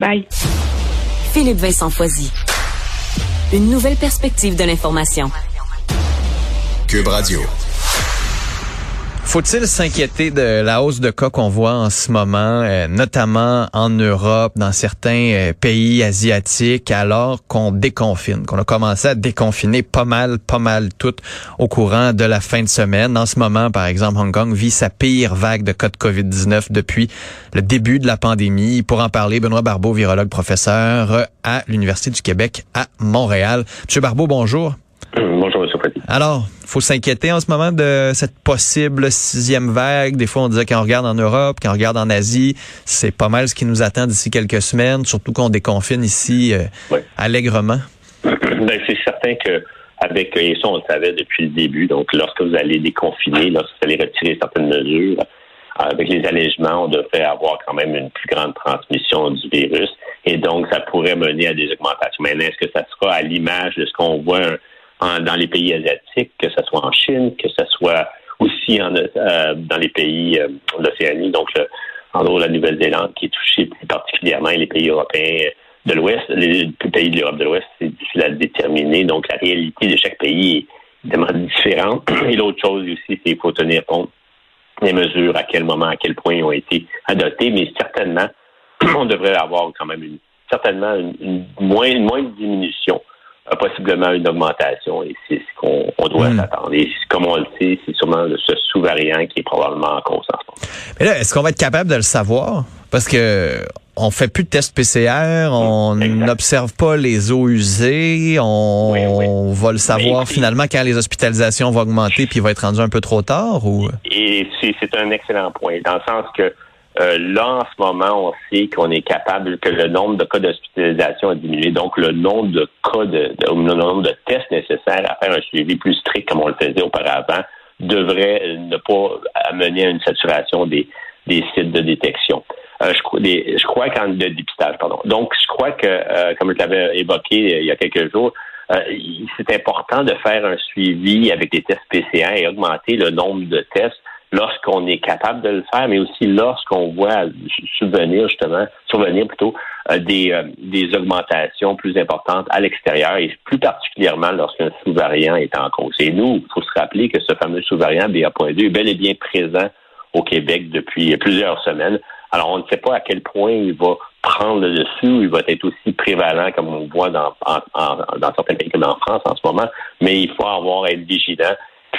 Bye. Philippe Vincent Foisy. Une nouvelle perspective de l'information. Cube Radio. Faut-il s'inquiéter de la hausse de cas qu'on voit en ce moment, euh, notamment en Europe, dans certains euh, pays asiatiques, alors qu'on déconfine, qu'on a commencé à déconfiner pas mal, pas mal tout au courant de la fin de semaine? En ce moment, par exemple, Hong Kong vit sa pire vague de cas de COVID-19 depuis le début de la pandémie. Pour en parler, Benoît Barbeau, virologue professeur à l'Université du Québec à Montréal. Monsieur Barbeau, bonjour. M. Freddy. Alors, faut s'inquiéter en ce moment de cette possible sixième vague. Des fois, on disait qu'on regarde en Europe, qu'on regarde en Asie, c'est pas mal ce qui nous attend d'ici quelques semaines, surtout qu'on déconfine ici euh, allègrement. Ben, c'est certain que avec et ça, on le savait depuis le début. Donc, lorsque vous allez déconfiner, lorsque vous allez retirer certaines mesures, avec les allègements, on devrait avoir quand même une plus grande transmission du virus. Et donc, ça pourrait mener à des augmentations. Maintenant, est-ce que ça sera à l'image de ce qu'on voit dans les pays asiatiques, que ce soit en Chine, que ce soit aussi en, euh, dans les pays euh, d'Océanie, donc en gros la Nouvelle-Zélande qui est touchée plus particulièrement et les pays européens de l'Ouest, les, pays de l'Europe de l'Ouest, c'est difficile à déterminer. Donc la réalité de chaque pays est évidemment différente. Et l'autre chose aussi, c'est qu'il faut tenir compte des mesures, à quel moment, à quel point ils ont été adoptées, mais certainement, on devrait avoir quand même une, certainement une, moins, une moindre diminution possiblement une augmentation et c'est ce qu'on doit hmm. s'attendre. Et comme on le sait, c'est sûrement ce sous-variant qui est probablement en cause. Mais là, est-ce qu'on va être capable de le savoir? Parce que on fait plus de tests PCR, on n'observe pas les eaux usées, on, va le savoir finalement quand les hospitalisations vont augmenter puis il va être rendu un peu trop tard ou? Et c'est un excellent point dans le sens que euh, là, en ce moment, on sait qu'on est capable, que le nombre de cas d'hospitalisation a diminué. Donc, le nombre de cas, de, le nombre de tests nécessaires à faire un suivi plus strict comme on le faisait auparavant devrait ne pas amener à une saturation des, des sites de détection. Euh, je, des, je crois qu'en de dépistage, pardon. Donc, je crois que, euh, comme je l'avais évoqué il y a quelques jours, c'est important de faire un suivi avec des tests PCR et augmenter le nombre de tests lorsqu'on est capable de le faire, mais aussi lorsqu'on voit subvenir justement, survenir plutôt euh, des, euh, des augmentations plus importantes à l'extérieur et plus particulièrement lorsqu'un sous-variant est en cause. Et nous, il faut se rappeler que ce fameux sous-variant BA.2 est bel et bien présent au Québec depuis plusieurs semaines. Alors, on ne sait pas à quel point il va prendre le dessus ou il va être aussi prévalent comme on voit dans, dans certains pays comme en France en ce moment, mais il faut avoir à être vigilant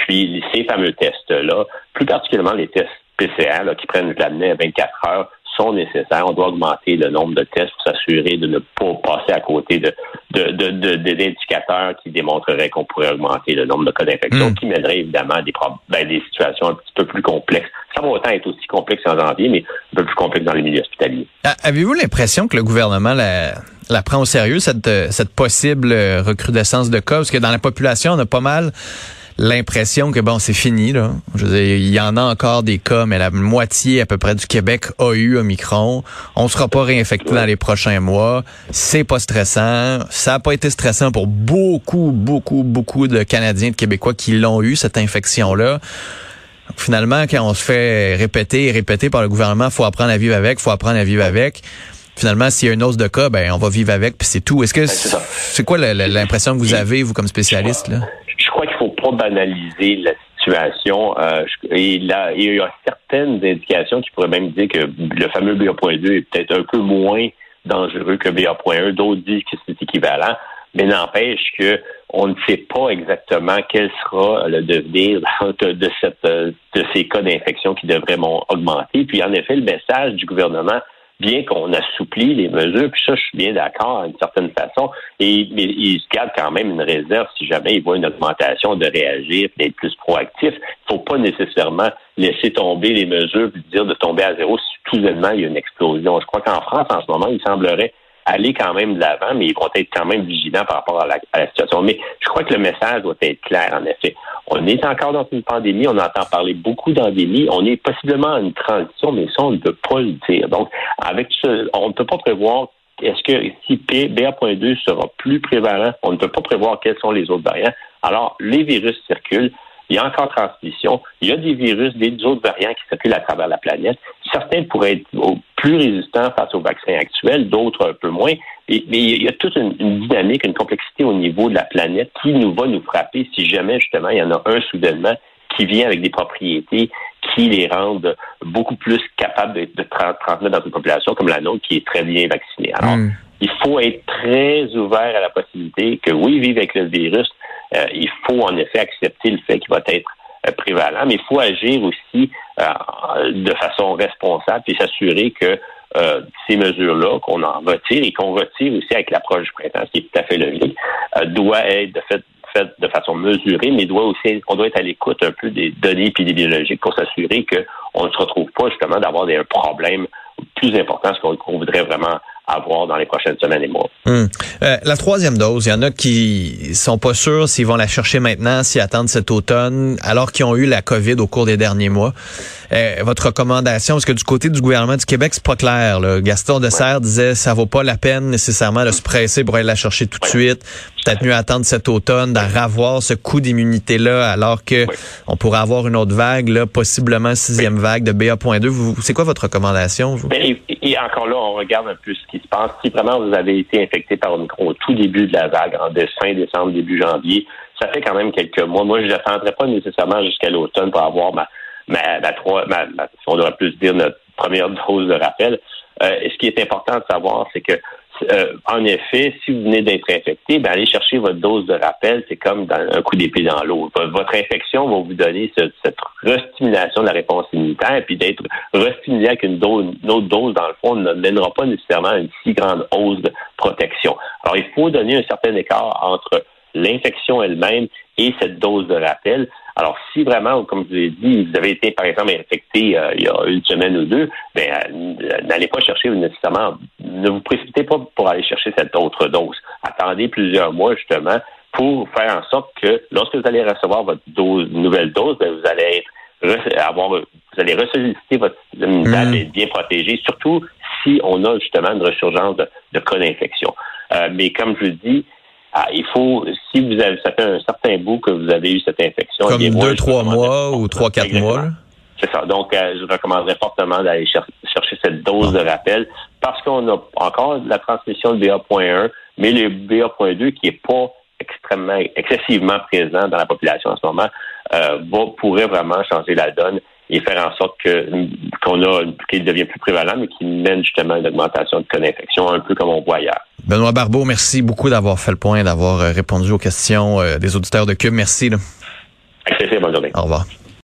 puis ces fameux tests-là, plus particulièrement les tests PCR qui prennent l'année à 24 heures, sont nécessaires. On doit augmenter le nombre de tests pour s'assurer de ne pas passer à côté de, d'indicateurs qui démontreraient qu'on pourrait augmenter le nombre de cas d'infection, hmm. qui mènerait évidemment à des, ben, des situations un petit peu plus complexes. Ça va autant être aussi complexe en janvier, mais un peu plus complexe dans les milieux hospitaliers. Avez-vous l'impression que le gouvernement la, la prend au sérieux, cette, cette possible recrudescence de cas? Parce que dans la population, on a pas mal l'impression que bon, c'est fini là. Je veux dire, il y en a encore des cas, mais la moitié à peu près du Québec a eu Omicron. On sera pas réinfecté dans les prochains mois. C'est pas stressant. Ça a pas été stressant pour beaucoup, beaucoup, beaucoup de Canadiens, de Québécois qui l'ont eu cette infection là. Finalement, quand on se fait répéter et répéter par le gouvernement, faut apprendre à vivre avec, faut apprendre à vivre avec finalement, s'il y a une hausse de cas, ben on va vivre avec, puis c'est tout. Est-ce que ben, c'est quoi l'impression que vous avez, vous, comme spécialiste? Là? Banaliser la situation. Euh, et il y a certaines indications qui pourraient même dire que le fameux BA.2 est peut-être un peu moins dangereux que BA.1. D'autres disent que c'est équivalent. Mais n'empêche que on ne sait pas exactement quel sera le devenir de, cette, de ces cas d'infection qui devraient augmenter. Puis en effet, le message du gouvernement, bien qu'on assouplit les mesures, puis ça, je suis bien d'accord d'une certaine façon, et mais il se garde quand même une réserve si jamais il voit une augmentation de réagir, d'être plus proactif. Il faut pas nécessairement laisser tomber les mesures, puis dire de tomber à zéro si tout il y a une explosion. Je crois qu'en France, en ce moment, il semblerait aller quand même de l'avant, mais ils vont être quand même vigilants par rapport à la, situation. Mais je crois que le message doit être clair, en effet. On est encore dans une pandémie, on entend parler beaucoup d'endémie, on est possiblement en une transition, mais ça, on ne peut pas le dire. Donc, avec ce, on ne peut pas prévoir est-ce que si BA.2 sera plus prévalent, on ne peut pas prévoir quels sont les autres variants. Alors, les virus circulent. Il y a encore transmission, il y a des virus, des autres variants qui circulent à travers la planète. Certains pourraient être plus résistants face aux vaccins actuels, d'autres un peu moins. mais il y a toute une, dynamique, une complexité au niveau de la planète qui nous va nous frapper si jamais justement il y en a un soudainement qui vient avec des propriétés qui les rendent beaucoup plus capables de, de transmettre dans une population comme la nôtre qui est très bien vaccinée. Alors, hmm. il faut être très ouvert à la possibilité que oui, vivre avec le virus, euh, il faut en effet accepter le fait qu'il va être euh, prévalent, mais il faut agir aussi euh, de façon responsable et s'assurer que ces mesures-là qu'on en retire et qu'on retire aussi avec l'approche du printemps, ce qui est tout à fait logique, doit être de fait de façon mesurée, mais doit aussi, on doit être à l'écoute un peu des données épidémiologiques pour s'assurer qu'on ne se retrouve pas justement d'avoir des problèmes plus importants, ce qu'on voudrait vraiment à voir dans les prochaines semaines et mois. Hmm. Euh, la troisième dose, il y en a qui sont pas sûrs s'ils vont la chercher maintenant, s'ils attendent cet automne, alors qu'ils ont eu la COVID au cours des derniers mois. Euh, votre recommandation, parce que du côté du gouvernement du Québec, c'est pas clair. Là. Gaston Dessert disait ça vaut pas la peine nécessairement de se presser pour aller la chercher tout de suite. Peut-être mieux attendre cet automne, d'en ravoir ce coup d'immunité-là, alors que on pourrait avoir une autre vague, là, possiblement sixième vague de BA.2. C'est quoi votre recommandation? Vous? Ben, et, encore là, on regarde un peu ce qui se passe. Si vraiment vous avez été infecté par Omicron au tout début de la vague, en fin décembre, début janvier, ça fait quand même quelques mois. Moi, je n'attendrai pas nécessairement jusqu'à l'automne pour avoir ma, ma, ma, trois, ma, on devrait plus dire notre première dose de rappel. Euh, et ce qui est important de savoir, c'est que euh, en effet, si vous venez d'être infecté, ben allez chercher votre dose de rappel. C'est comme un coup d'épée dans l'eau. Votre infection va vous donner cette restimulation de la réponse immunitaire, puis d'être restimulé avec une, dose, une autre dose, dans le fond, ne mènera pas nécessairement à une si grande hausse de protection. Alors, il faut donner un certain écart entre l'infection elle-même et cette dose de rappel. Alors, si vraiment, comme je vous l'ai dit, vous avez été, par exemple, infecté euh, il y a une semaine ou deux, ben, euh, n'allez pas chercher nécessairement, ne vous précipitez pas pour aller chercher cette autre dose. Attendez plusieurs mois, justement, pour faire en sorte que lorsque vous allez recevoir votre dose, nouvelle dose, ben, vous allez avoir, vous allez ressolliciter votre immunité mmh. et bien protégé, surtout si on a justement une resurgence de, de cas d'infection. Euh, mais comme je vous dis, ah, il faut, si vous avez, ça fait un certain bout que vous avez eu cette infection. Comme deux, trois mois ou trois, quatre mois. C'est ça. Donc, euh, je recommanderais fortement d'aller chercher cette dose de rappel parce qu'on a encore la transmission de BA.1, mais le BA.2 qui est pas extrêmement, excessivement présent dans la population en ce moment, euh, pourrait vraiment changer la donne et faire en sorte que qu'on a qu'il devient plus prévalent, mais qui mène justement à une augmentation de cas d'infection, un peu comme on voit hier. Benoît Barbeau, merci beaucoup d'avoir fait le point, d'avoir euh, répondu aux questions euh, des auditeurs de Cube. Merci. Là. bonne journée. Au revoir.